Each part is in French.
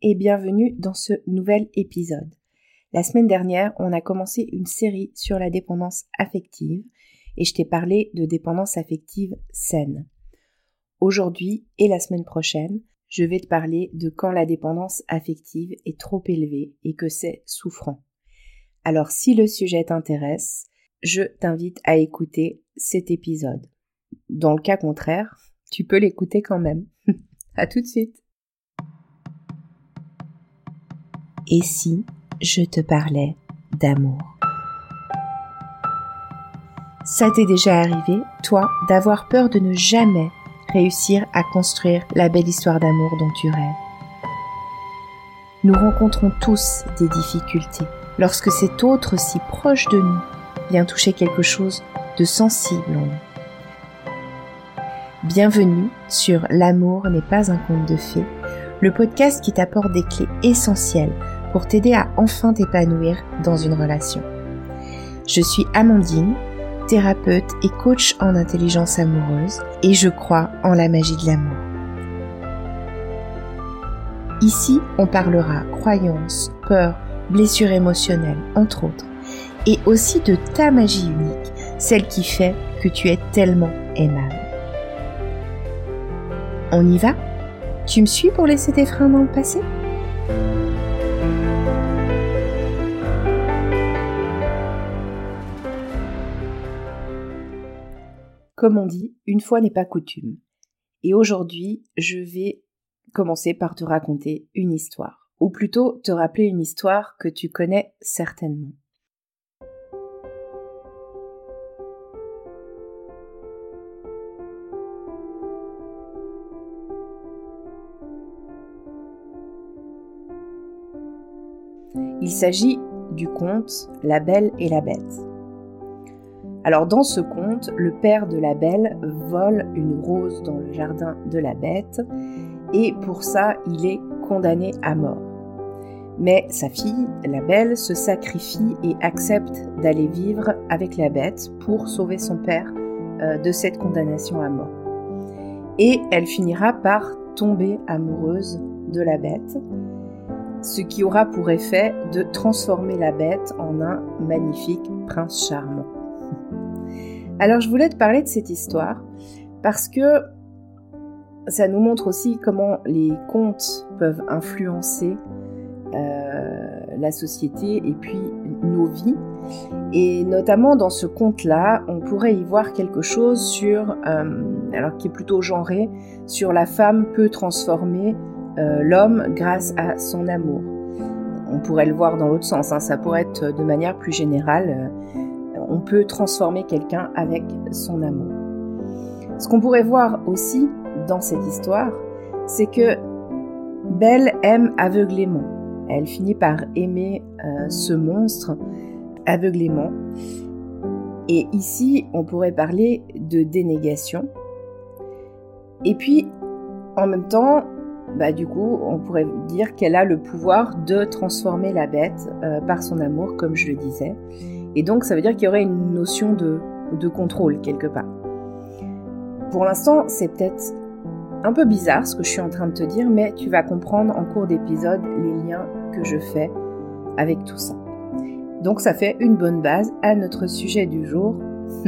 et bienvenue dans ce nouvel épisode. La semaine dernière, on a commencé une série sur la dépendance affective et je t'ai parlé de dépendance affective saine. Aujourd'hui et la semaine prochaine, je vais te parler de quand la dépendance affective est trop élevée et que c'est souffrant. Alors si le sujet t'intéresse, je t'invite à écouter cet épisode. Dans le cas contraire, tu peux l'écouter quand même. à tout de suite. Et si je te parlais d'amour? Ça t'est déjà arrivé, toi, d'avoir peur de ne jamais réussir à construire la belle histoire d'amour dont tu rêves? Nous rencontrons tous des difficultés lorsque cet autre si proche de nous vient toucher quelque chose de sensible en nous. Bienvenue sur L'amour n'est pas un conte de fées, le podcast qui t'apporte des clés essentielles pour t'aider à enfin t'épanouir dans une relation. Je suis Amandine, thérapeute et coach en intelligence amoureuse et je crois en la magie de l'amour. Ici, on parlera croyances, peurs, blessures émotionnelles, entre autres, et aussi de ta magie unique, celle qui fait que tu es tellement aimable. On y va? Tu me suis pour laisser tes freins dans le passé? Comme on dit, une fois n'est pas coutume. Et aujourd'hui, je vais commencer par te raconter une histoire. Ou plutôt te rappeler une histoire que tu connais certainement. Il s'agit du conte La Belle et la Bête. Alors dans ce conte, le père de la belle vole une rose dans le jardin de la bête et pour ça il est condamné à mort. Mais sa fille, la belle, se sacrifie et accepte d'aller vivre avec la bête pour sauver son père euh, de cette condamnation à mort. Et elle finira par tomber amoureuse de la bête, ce qui aura pour effet de transformer la bête en un magnifique prince charmant. Alors je voulais te parler de cette histoire parce que ça nous montre aussi comment les contes peuvent influencer euh, la société et puis nos vies. Et notamment dans ce conte-là, on pourrait y voir quelque chose sur, euh, alors qui est plutôt genré, sur la femme peut transformer euh, l'homme grâce à son amour. On pourrait le voir dans l'autre sens, hein. ça pourrait être de manière plus générale on peut transformer quelqu'un avec son amour. Ce qu'on pourrait voir aussi dans cette histoire, c'est que Belle aime aveuglément. Elle finit par aimer euh, ce monstre aveuglément. Et ici, on pourrait parler de dénégation. Et puis, en même temps, bah, du coup, on pourrait dire qu'elle a le pouvoir de transformer la bête euh, par son amour, comme je le disais. Et donc ça veut dire qu'il y aurait une notion de, de contrôle quelque part. Pour l'instant, c'est peut-être un peu bizarre ce que je suis en train de te dire, mais tu vas comprendre en cours d'épisode les liens que je fais avec tout ça. Donc ça fait une bonne base à notre sujet du jour.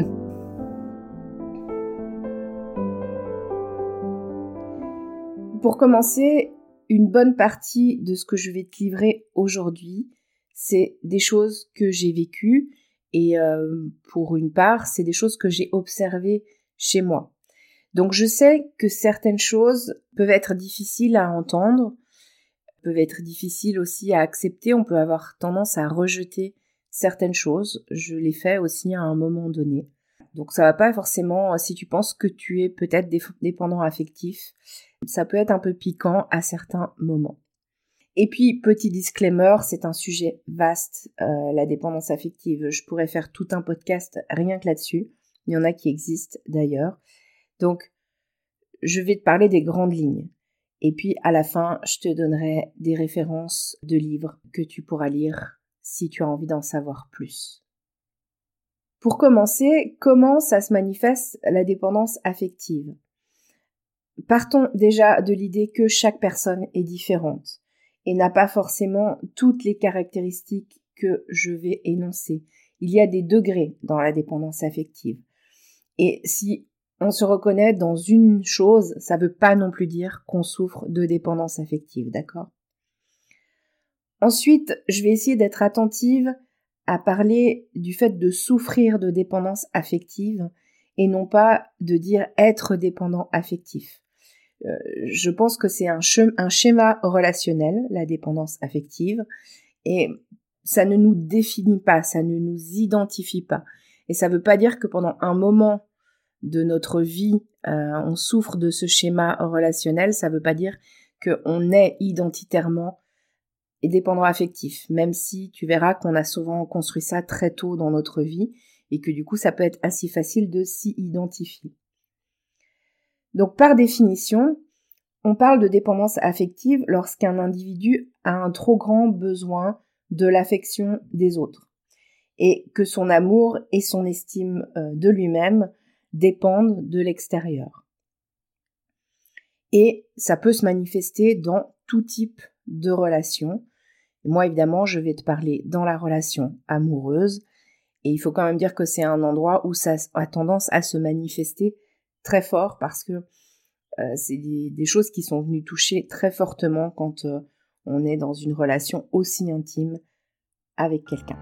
Pour commencer, une bonne partie de ce que je vais te livrer aujourd'hui, c'est des choses que j'ai vécues et euh, pour une part, c'est des choses que j'ai observées chez moi. Donc je sais que certaines choses peuvent être difficiles à entendre, peuvent être difficiles aussi à accepter, on peut avoir tendance à rejeter certaines choses, je l'ai fait aussi à un moment donné. Donc ça va pas forcément, si tu penses que tu es peut-être dépendant affectif, ça peut être un peu piquant à certains moments. Et puis, petit disclaimer, c'est un sujet vaste, euh, la dépendance affective. Je pourrais faire tout un podcast rien que là-dessus. Il y en a qui existent d'ailleurs. Donc, je vais te parler des grandes lignes. Et puis, à la fin, je te donnerai des références de livres que tu pourras lire si tu as envie d'en savoir plus. Pour commencer, comment ça se manifeste la dépendance affective? Partons déjà de l'idée que chaque personne est différente et n'a pas forcément toutes les caractéristiques que je vais énoncer. Il y a des degrés dans la dépendance affective. Et si on se reconnaît dans une chose, ça ne veut pas non plus dire qu'on souffre de dépendance affective, d'accord? Ensuite, je vais essayer d'être attentive à parler du fait de souffrir de dépendance affective et non pas de dire être dépendant affectif. Euh, je pense que c'est un, schéma relationnel, la dépendance affective, et ça ne nous définit pas, ça ne nous identifie pas. Et ça ne veut pas dire que pendant un moment de notre vie, euh, on souffre de ce schéma relationnel, ça ne veut pas dire qu'on est identitairement dépendant affectif, même si tu verras qu'on a souvent construit ça très tôt dans notre vie et que du coup ça peut être assez facile de s'y identifier. Donc par définition, on parle de dépendance affective lorsqu'un individu a un trop grand besoin de l'affection des autres et que son amour et son estime euh, de lui-même dépendent de l'extérieur. Et ça peut se manifester dans tout type de relation. Moi, évidemment, je vais te parler dans la relation amoureuse. Et il faut quand même dire que c'est un endroit où ça a tendance à se manifester très fort parce que euh, c'est des, choses qui sont venues toucher très fortement quand euh, on est dans une relation aussi intime avec quelqu'un.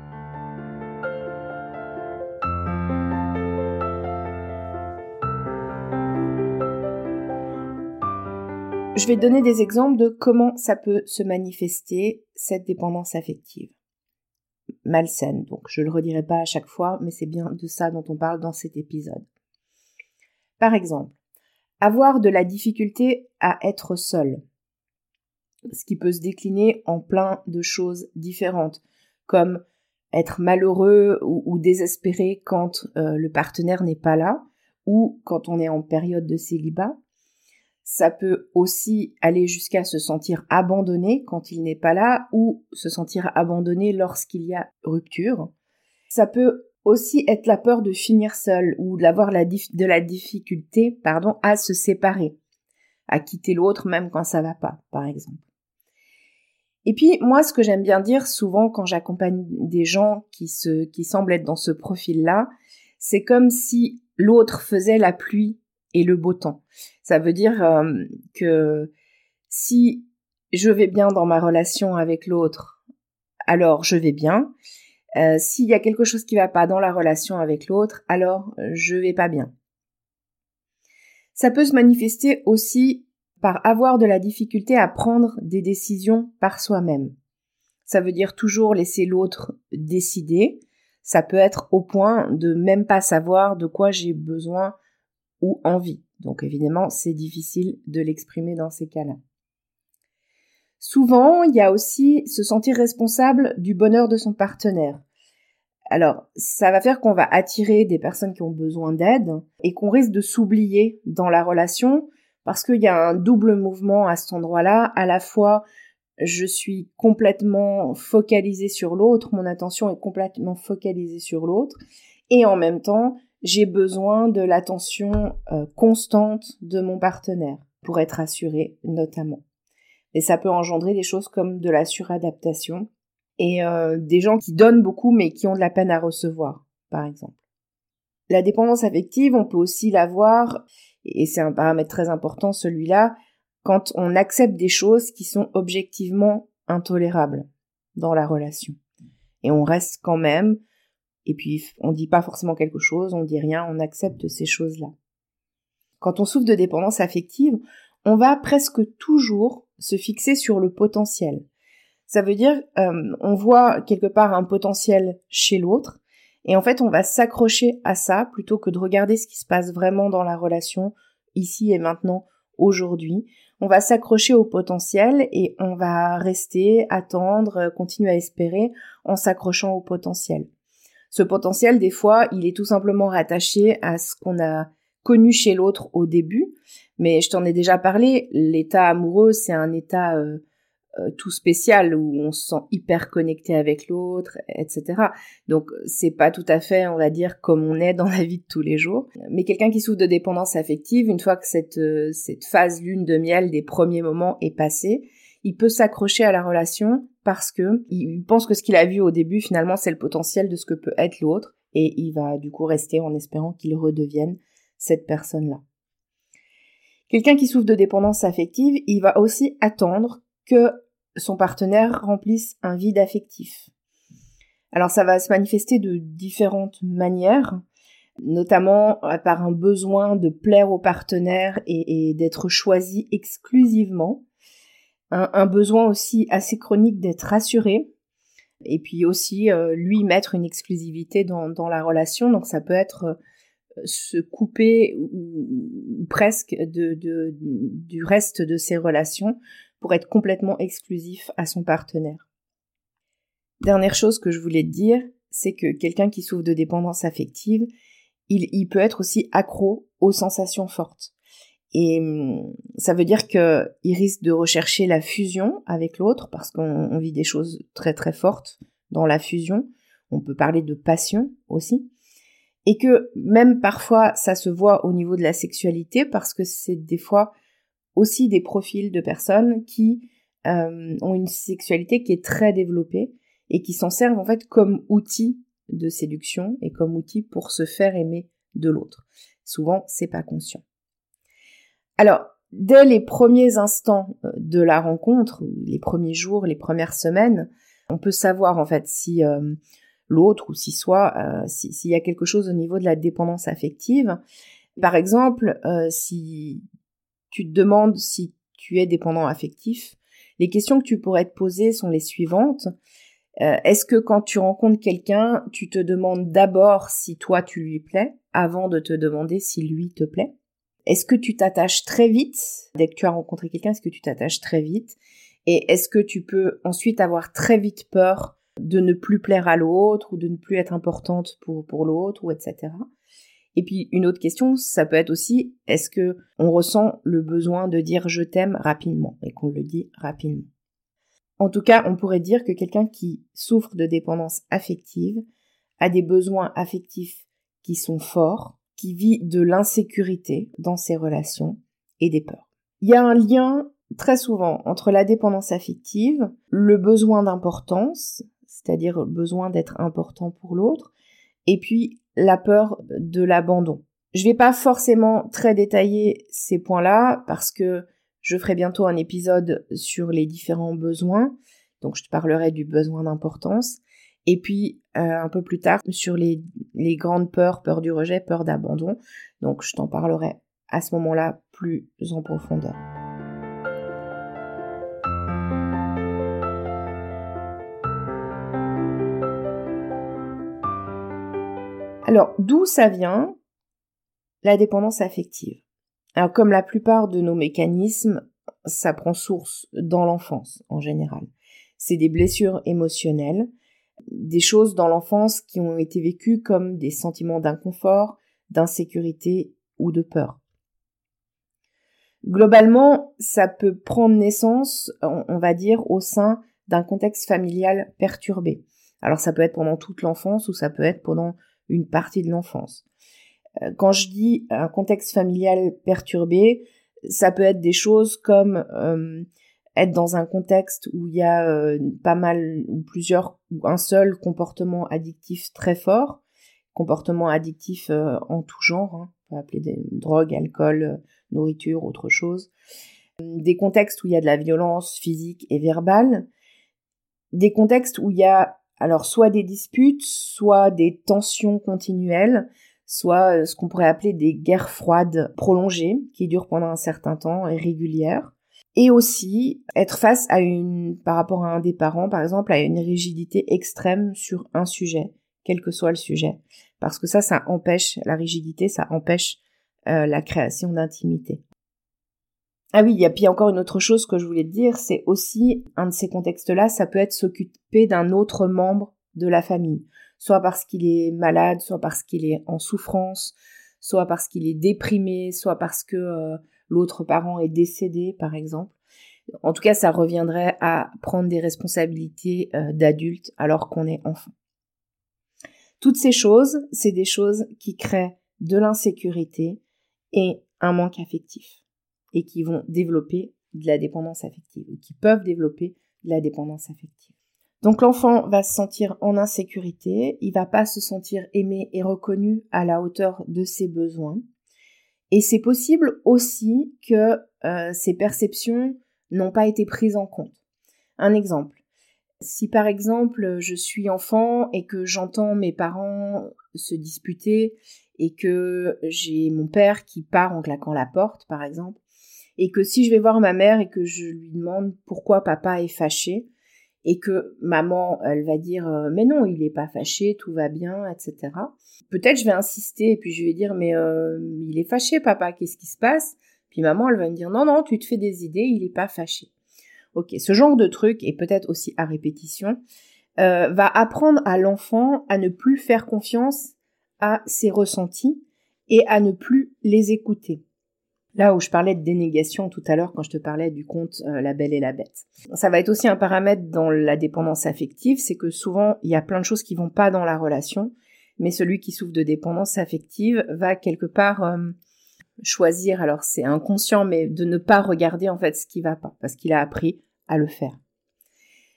Je vais donner des exemples de comment ça peut se manifester, cette dépendance affective. Malsaine, donc je ne le redirai pas à chaque fois, mais c'est bien de ça dont on parle dans cet épisode. Par exemple, avoir de la difficulté à être seul, ce qui peut se décliner en plein de choses différentes, comme être malheureux ou, désespéré quand euh, le partenaire n'est pas là, ou quand on est en période de célibat, ça peut aussi aller jusqu'à se sentir abandonné quand il n'est pas là ou se sentir abandonné lorsqu'il y a rupture. Ça peut aussi être la peur de finir seul ou d'avoir de la difficulté pardon, à se séparer, à quitter l'autre même quand ça va pas, par exemple. Et puis moi, ce que j'aime bien dire souvent quand j'accompagne des gens qui se qui semblent être dans ce profil-là, c'est comme si l'autre faisait la pluie et le beau temps. Ça veut dire euh, que si je vais bien dans ma relation avec l'autre, alors je vais bien. Euh, s'il y a quelque chose qui va pas dans la relation avec l'autre, alors je vais pas bien. Ça peut se manifester aussi par avoir de la difficulté à prendre des décisions par soi-même. Ça veut dire toujours laisser l'autre décider. Ça peut être au point de même pas savoir de quoi j'ai besoin ou envie. Donc évidemment, c'est difficile de l'exprimer dans ces cas-là. Souvent, il y a aussi se sentir responsable du bonheur de son partenaire. Alors, ça va faire qu'on va attirer des personnes qui ont besoin d'aide et qu'on risque de s'oublier dans la relation parce qu'il y a un double mouvement à cet endroit-là. À la fois, je suis complètement focalisée sur l'autre, mon attention est complètement focalisée sur l'autre et en même temps, j'ai besoin de l'attention euh, constante de mon partenaire pour être assuré notamment. Et ça peut engendrer des choses comme de la suradaptation et euh, des gens qui donnent beaucoup mais qui ont de la peine à recevoir, par exemple. La dépendance affective, on peut aussi l'avoir, et c'est un paramètre très important celui-là, quand on accepte des choses qui sont objectivement intolérables dans la relation. Et on reste quand même et puis, on dit pas forcément quelque chose, on dit rien, on accepte ces choses-là. Quand on souffre de dépendance affective, on va presque toujours se fixer sur le potentiel. Ça veut dire, euh, on voit quelque part un potentiel chez l'autre, et en fait, on va s'accrocher à ça plutôt que de regarder ce qui se passe vraiment dans la relation, ici et maintenant, aujourd'hui. On va s'accrocher au potentiel et on va rester, attendre, continuer à espérer en s'accrochant au potentiel. Ce potentiel, des fois, il est tout simplement rattaché à ce qu'on a connu chez l'autre au début. Mais je t'en ai déjà parlé, l'état amoureux, c'est un état euh, euh, tout spécial où on se sent hyper connecté avec l'autre, etc. Donc c'est pas tout à fait, on va dire, comme on est dans la vie de tous les jours. Mais quelqu'un qui souffre de dépendance affective, une fois que cette, euh, cette phase lune de miel des premiers moments est passée, il peut s'accrocher à la relation parce que il pense que ce qu'il a vu au début finalement c'est le potentiel de ce que peut être l'autre et il va du coup rester en espérant qu'il redevienne cette personne-là. Quelqu'un qui souffre de dépendance affective, il va aussi attendre que son partenaire remplisse un vide affectif. Alors ça va se manifester de différentes manières, notamment euh, par un besoin de plaire au partenaire et, d'être choisi exclusivement, un, besoin aussi assez chronique d'être rassuré, et puis aussi euh, lui mettre une exclusivité dans, la relation, donc ça peut être euh, se couper ou, presque du reste de ses relations pour être complètement exclusif à son partenaire. Dernière chose que je voulais te dire, c'est que quelqu'un qui souffre de dépendance affective, il, peut être aussi accro aux sensations fortes. Et hum, ça veut dire qu'il risque de rechercher la fusion avec l'autre parce qu'on vit des choses très très fortes dans la fusion. On peut parler de passion aussi. Et que même parfois ça se voit au niveau de la sexualité parce que c'est des fois aussi des profils de personnes qui euh, ont une sexualité qui est très développée et qui s'en servent en fait comme outil de séduction et comme outil pour se faire aimer de l'autre. Souvent, c'est pas conscient. Alors, dès les premiers instants euh, de la rencontre, les premiers jours, les premières semaines, on peut savoir en fait si euh, l'autre ou si soit s'il y a quelque chose au niveau de la dépendance affective. Par exemple, si tu te demandes si tu es dépendant affectif, les questions que tu pourrais te poser sont les suivantes. Euh, est-ce que quand tu rencontres quelqu'un, tu te demandes d'abord si toi tu lui plais avant de te demander si lui te plaît? Est-ce que tu t'attaches très vite? Dès que tu as rencontré quelqu'un, est-ce que tu t'attaches très vite? Et est-ce que tu peux ensuite avoir très vite peur de ne plus plaire à l'autre ou de ne plus être importante pour, pour l'autre ou etc. Et puis une autre question, ça peut être aussi est-ce que on ressent le besoin de dire je t'aime rapidement et qu'on le dit rapidement? En tout cas, on pourrait dire que quelqu'un qui souffre de dépendance affective a des besoins affectifs qui sont forts, qui vit de l'insécurité dans ses relations et des peurs. Il y a un lien très souvent entre la dépendance affective, le besoin d'importance, c'est-à-dire besoin d'être important pour l'autre, et puis la peur de l'abandon. Je vais pas forcément très détailler ces points-là parce que je ferai bientôt un épisode sur les différents besoins. Donc je te parlerai du besoin d'importance. Et puis euh, un peu plus tard sur les grandes peurs, peur du rejet, peur d'abandon. Donc je t'en parlerai à ce moment-là plus en profondeur. Alors, d'où ça vient la dépendance affective? Alors, comme la plupart de nos mécanismes, ça prend source dans l'enfance en général. C'est des blessures émotionnelles, des choses dans l'enfance qui ont été vécues comme des sentiments d'inconfort, d'insécurité ou de peur. Globalement, ça peut prendre naissance, on va dire, au sein d'un contexte familial perturbé. Alors ça peut être pendant toute l'enfance ou ça peut être pendant une partie de l'enfance. Euh, quand je dis un contexte familial perturbé, ça peut être des choses comme euh, être dans un contexte où il y a euh, pas mal ou plusieurs ou un seul comportement addictif très fort, comportement addictif en tout genre, hein, on peut appeler des drogues, alcool, nourriture, autre chose. Des contextes où il y a de la violence physique et verbale, des contextes où il y a alors soit des disputes, soit des tensions continuelles, soit euh, ce qu'on pourrait appeler des guerres froides prolongées qui durent pendant un certain temps et régulières. Et aussi être face à une, par rapport à un des parents, par exemple, à une rigidité extrême sur un sujet, quel que soit le sujet. Parce que ça, ça empêche la rigidité, ça empêche euh, la création d'intimité. Ah oui, il y a puis encore une autre chose que je voulais dire, c'est aussi un de ces contextes-là, ça peut être s'occuper d'un autre membre de la famille, soit parce qu'il est malade, soit parce qu'il est en souffrance, soit parce qu'il est déprimé, soit parce que euh, l'autre parent est décédé, par exemple. En tout cas, ça reviendrait à prendre des responsabilités euh, d'adulte alors qu'on est enfant. Toutes ces choses, c'est des choses qui créent de l'insécurité et un manque affectif et qui vont développer de la dépendance affective, ou qui peuvent développer de la dépendance affective. Donc l'enfant va se sentir en insécurité, il va pas se sentir aimé et reconnu à la hauteur de ses besoins. Et c'est possible aussi que euh, ces perceptions n'ont pas été prises en compte. Un exemple. Si par exemple je suis enfant et que j'entends mes parents se disputer et que j'ai mon père qui part en claquant la porte par exemple, et que si je vais voir ma mère et que je lui demande pourquoi papa est fâché, et que maman, elle va dire euh, mais non, il est pas fâché, tout va bien, etc. Peut-être je vais insister et puis je vais dire mais euh, il est fâché, papa, qu'est-ce qui se passe? Puis maman, elle va me dire non non, tu te fais des idées, il est pas fâché. Ok, ce genre de truc et peut-être aussi à répétition euh, va apprendre à l'enfant à ne plus faire confiance à ses ressentis et à ne plus les écouter. Là où je parlais de dénégation tout à l'heure quand je te parlais du conte euh, La Belle et la Bête. Ça va être aussi un paramètre dans la dépendance affective, c'est que souvent il y a plein de choses qui vont pas dans la relation, mais celui qui souffre de dépendance affective va quelque part euh, choisir, alors c'est inconscient, mais de ne pas regarder en fait ce qui va pas, parce qu'il a appris à le faire.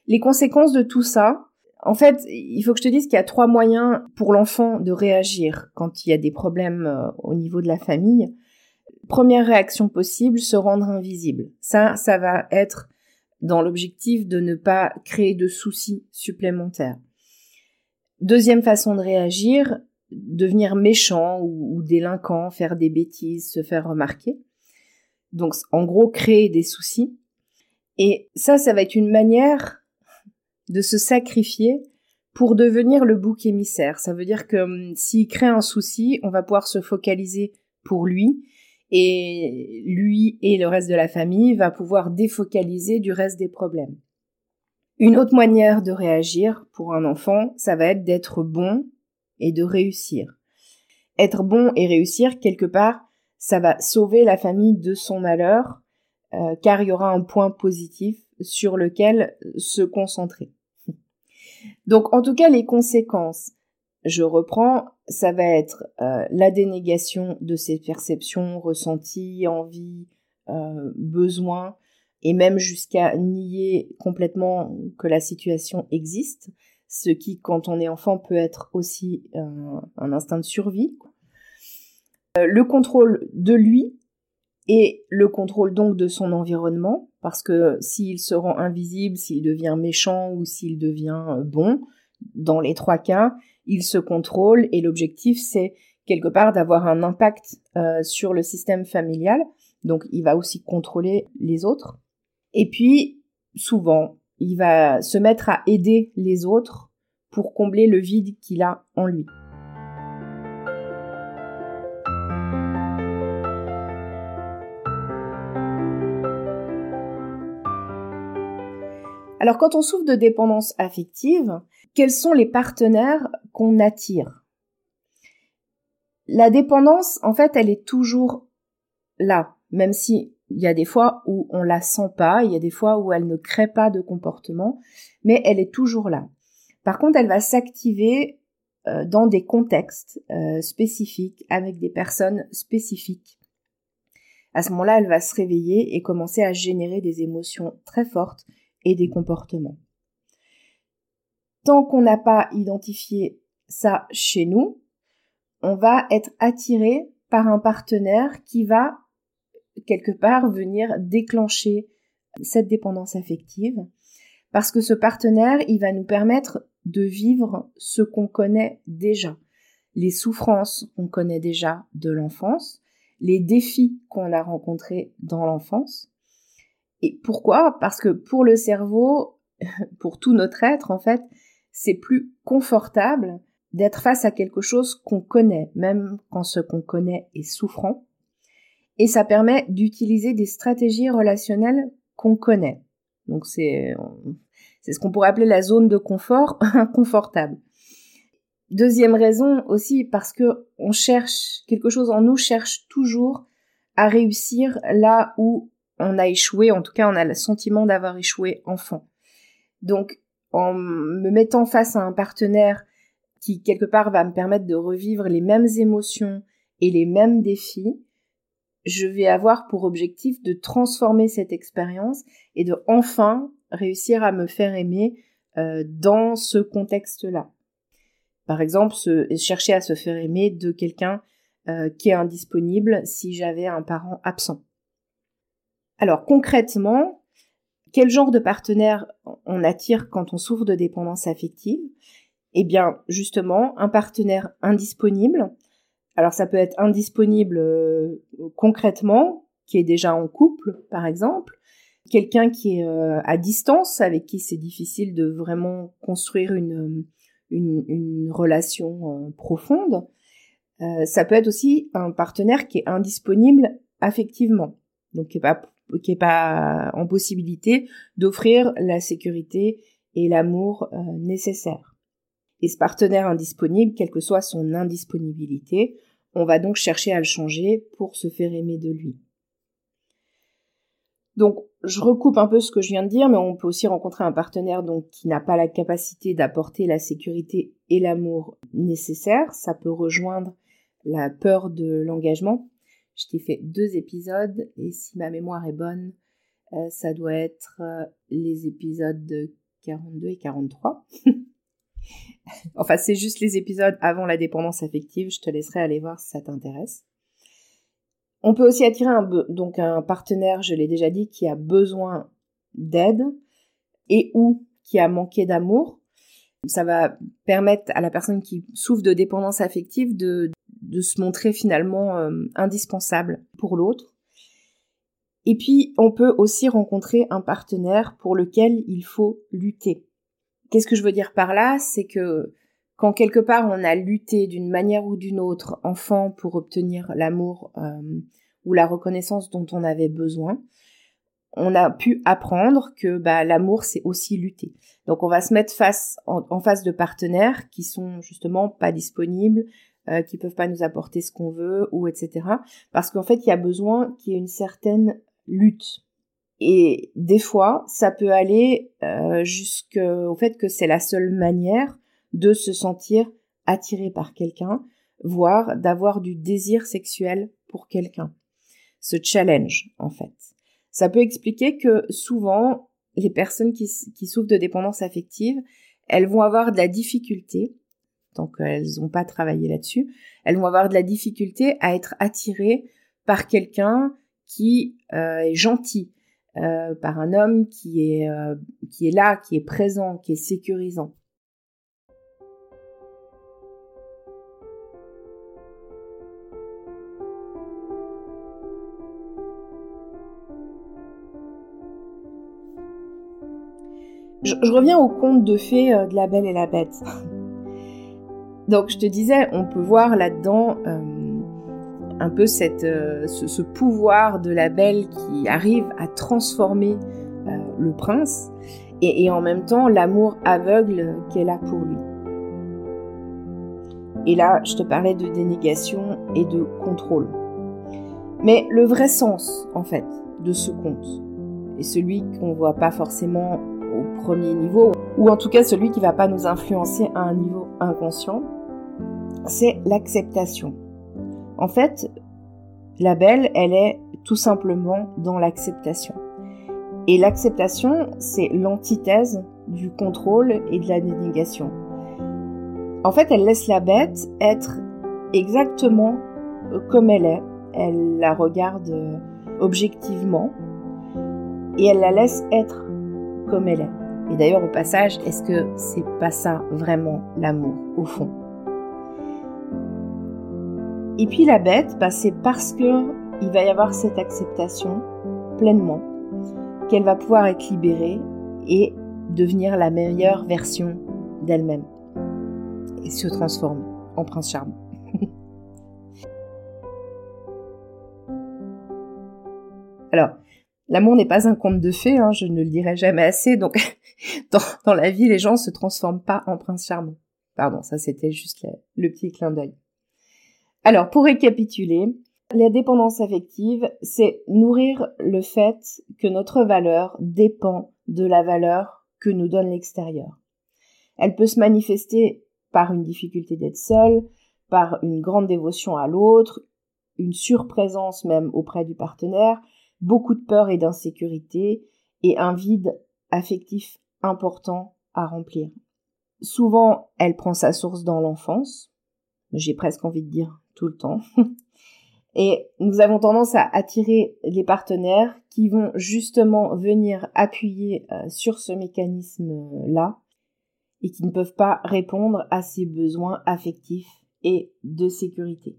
Les conséquences de tout ça, en fait, il faut que je te dise qu'il y a trois moyens pour l'enfant de réagir quand il y a des problèmes euh, au niveau de la famille première réaction possible, se rendre invisible. Ça, ça va être dans l'objectif de ne pas créer de soucis supplémentaires. Deuxième façon de réagir, devenir méchant ou, délinquant, faire des bêtises, se faire remarquer. Donc, en gros, créer des soucis. Et ça, ça va être une manière de se sacrifier pour devenir le bouc émissaire. Ça veut dire que hum, s'il crée un souci, on va pouvoir se focaliser pour lui et lui et le reste de la famille va pouvoir défocaliser du reste des problèmes. Une autre manière de réagir pour un enfant, ça va être d'être bon et de réussir. Être bon et réussir, quelque part, ça va sauver la famille de son malheur, euh, car il y aura un point positif sur lequel se concentrer. Donc en tout cas, les conséquences je reprends, ça va être euh, la dénégation de ses perceptions, ressentis, envies, euh, besoins, et même jusqu'à nier complètement que la situation existe, ce qui, quand on est enfant, peut être aussi un instinct de survie. Euh, le contrôle de lui et le contrôle donc de son environnement, parce que s'il se rend invisible, s'il devient méchant ou s'il devient bon, dans les trois cas, il se contrôle et l'objectif c'est quelque part d'avoir un impact euh, sur le système familial. Donc il va aussi contrôler les autres. Et puis souvent, il va se mettre à aider les autres pour combler le vide qu'il a en lui. Alors quand on souffre de dépendance affective, quels sont les partenaires qu'on attire? La dépendance, en fait, elle est toujours là, même si il y a des fois où on la sent pas, il y a des fois où elle ne crée pas de comportement, mais elle est toujours là. Par contre, elle va s'activer euh, dans des contextes euh, spécifiques, avec des personnes spécifiques. À ce moment-là, elle va se réveiller et commencer à générer des émotions très fortes et des comportements. Tant qu'on n'a pas identifié ça chez nous, on va être attiré par un partenaire qui va quelque part venir déclencher cette dépendance affective. Parce que ce partenaire, il va nous permettre de vivre ce qu'on connaît déjà, les souffrances qu'on connaît déjà de l'enfance, les défis qu'on a rencontrés dans l'enfance. Et pourquoi? Parce que pour le cerveau, pour tout notre être en fait, c'est plus confortable d'être face à quelque chose qu'on connaît, même quand ce qu'on connaît est souffrant. Et ça permet d'utiliser des stratégies relationnelles qu'on connaît. Donc c'est, c'est ce qu'on pourrait appeler la zone de confort inconfortable. Deuxième raison aussi parce que on cherche quelque chose en nous cherche toujours à réussir là où on a échoué, en tout cas on a le sentiment d'avoir échoué enfant. Donc en me mettant face à un partenaire qui quelque part va me permettre de revivre les mêmes émotions et les mêmes défis, je vais avoir pour objectif de transformer cette expérience et de enfin réussir à me faire aimer euh, dans ce contexte-là. Par exemple, chercher à se faire aimer de quelqu'un euh, qui est indisponible si j'avais un parent absent. Alors concrètement, quel genre de partenaire on attire quand on souffre de dépendance affective? Eh bien, justement, un partenaire indisponible. Alors ça peut être indisponible euh, concrètement, qui est déjà en couple, par exemple, quelqu'un qui est euh, à distance, avec qui c'est difficile de vraiment construire une, une, relation profonde. Euh, ça peut être aussi un partenaire qui est indisponible affectivement, donc qui pas qui est pas en possibilité d'offrir la sécurité et l'amour euh, nécessaires. Et ce partenaire indisponible, quelle que soit son indisponibilité, on va donc chercher à le changer pour se faire aimer de lui. Donc, je recoupe un peu ce que je viens de dire, mais on peut aussi rencontrer un partenaire qui n'a pas la capacité d'apporter la sécurité et l'amour nécessaires. Ça peut rejoindre la peur de l'engagement. Je t'ai fait deux épisodes et si ma mémoire est bonne, euh, ça doit être euh, les épisodes de 42 et 43. enfin, c'est juste les épisodes avant la dépendance affective. Je te laisserai aller voir si ça t'intéresse. On peut aussi attirer un, donc un partenaire, je l'ai déjà dit, qui a besoin d'aide et ou qui a manqué d'amour. Ça va permettre à la personne qui souffre de dépendance affective de, de se montrer finalement euh, indispensable pour l'autre. Et puis, on peut aussi rencontrer un partenaire pour lequel il faut lutter. Qu'est-ce que je veux dire par là? C'est que quand quelque part on a lutté d'une manière ou d'une autre, enfant, pour obtenir l'amour euh, ou la reconnaissance dont on avait besoin, on a pu apprendre que bah, l'amour c'est aussi lutter. Donc on va se mettre face en, face de partenaires qui sont justement pas disponibles, euh, qui peuvent pas nous apporter ce qu'on veut ou etc. Parce qu'en fait, il y a besoin qu'il y ait une certaine lutte. Et des fois, ça peut aller euh, jusqu'au fait que c'est la seule manière de se sentir attiré par quelqu'un, voire d'avoir du désir sexuel pour quelqu'un. Ce challenge, en fait. Ça peut expliquer que souvent, les personnes qui, qui souffrent de dépendance affective, elles vont avoir de la difficulté tant qu'elles n'ont pas travaillé là-dessus, elles vont avoir de la difficulté à être attirées par quelqu'un qui euh, est gentil, euh, par un homme qui est, euh, qui est là, qui est présent, qui est sécurisant. Je reviens au conte de fées de la Belle et la Bête. Donc je te disais, on peut voir là-dedans euh, un peu euh, ce, pouvoir de la belle qui arrive à transformer euh, le prince et, en même temps l'amour aveugle qu'elle a pour lui. Et là, je te parlais de dénégation et de contrôle. Mais le vrai sens, en fait, de ce conte, et celui qu'on voit pas forcément au premier niveau, ou en tout cas celui qui va pas nous influencer à un niveau inconscient, c'est l'acceptation. En fait, la belle, elle est tout simplement dans l'acceptation. Et l'acceptation, c'est l'antithèse du contrôle et de la dénégation. En fait, elle laisse la bête être exactement comme elle est. Elle la regarde objectivement et elle la laisse être comme elle est. Et d'ailleurs, au passage, est-ce que c'est pas ça vraiment l'amour, au fond? Et puis la bête, bah, c'est parce que il va y avoir cette acceptation pleinement qu'elle va pouvoir être libérée et devenir la meilleure version d'elle-même et se transformer en prince charmant. Alors, l'amour n'est pas un conte de fées, hein, je ne le dirai jamais assez, donc dans, la vie, les gens se transforment pas en prince charmant. Pardon, ça c'était juste le petit clin d'œil. Alors, pour récapituler, la dépendance affective, c'est nourrir le fait que notre valeur dépend de la valeur que nous donne l'extérieur. Elle peut se manifester par une difficulté d'être seule, par une grande dévotion à l'autre, une surprésence même auprès du partenaire, beaucoup de peur et d'insécurité et un vide affectif important à remplir. Souvent, elle prend sa source dans l'enfance, j'ai presque envie de dire tout le temps. Et nous avons tendance à attirer les partenaires qui vont justement venir appuyer euh, sur ce mécanisme-là et qui ne peuvent pas répondre à ces besoins affectifs et de sécurité.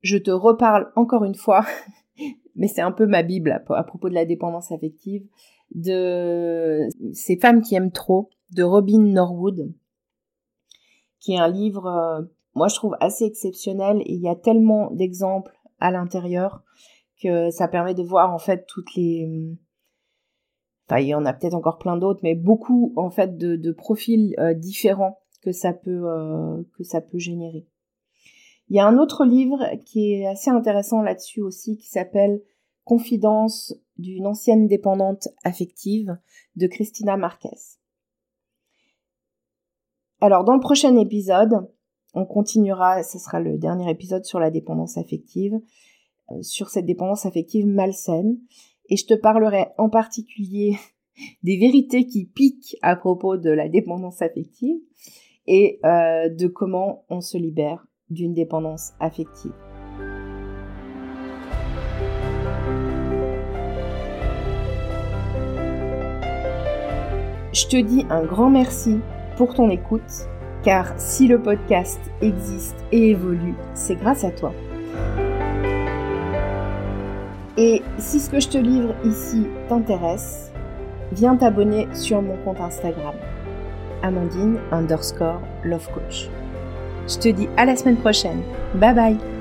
Je te reparle encore une fois, mais c'est un peu ma Bible à propos de la dépendance affective, de ces femmes qui aiment trop, de Robin Norwood, qui est un livre, euh, moi je trouve assez exceptionnel et il y a tellement d'exemples à l'intérieur que ça permet de voir en fait toutes les enfin il y en a peut-être encore plein d'autres mais beaucoup en fait de, profils euh, différents que ça peut euh, que ça peut générer. Il y a un autre livre qui est assez intéressant là-dessus aussi qui s'appelle Confidence d'une ancienne dépendante affective de Christina Marquez. Alors dans le prochain épisode, on continuera, ce sera le dernier épisode sur la dépendance affective, euh, sur cette dépendance affective malsaine, et je te parlerai en particulier des vérités qui piquent à propos de la dépendance affective et euh, de comment on se libère d'une dépendance affective. Je te dis un grand merci pour ton écoute, car si le podcast existe et évolue, c'est grâce à toi. Et si ce que je te livre ici t'intéresse, viens t'abonner sur mon compte Instagram, Amandine underscore Love Coach. Je te dis à la semaine prochaine. Bye bye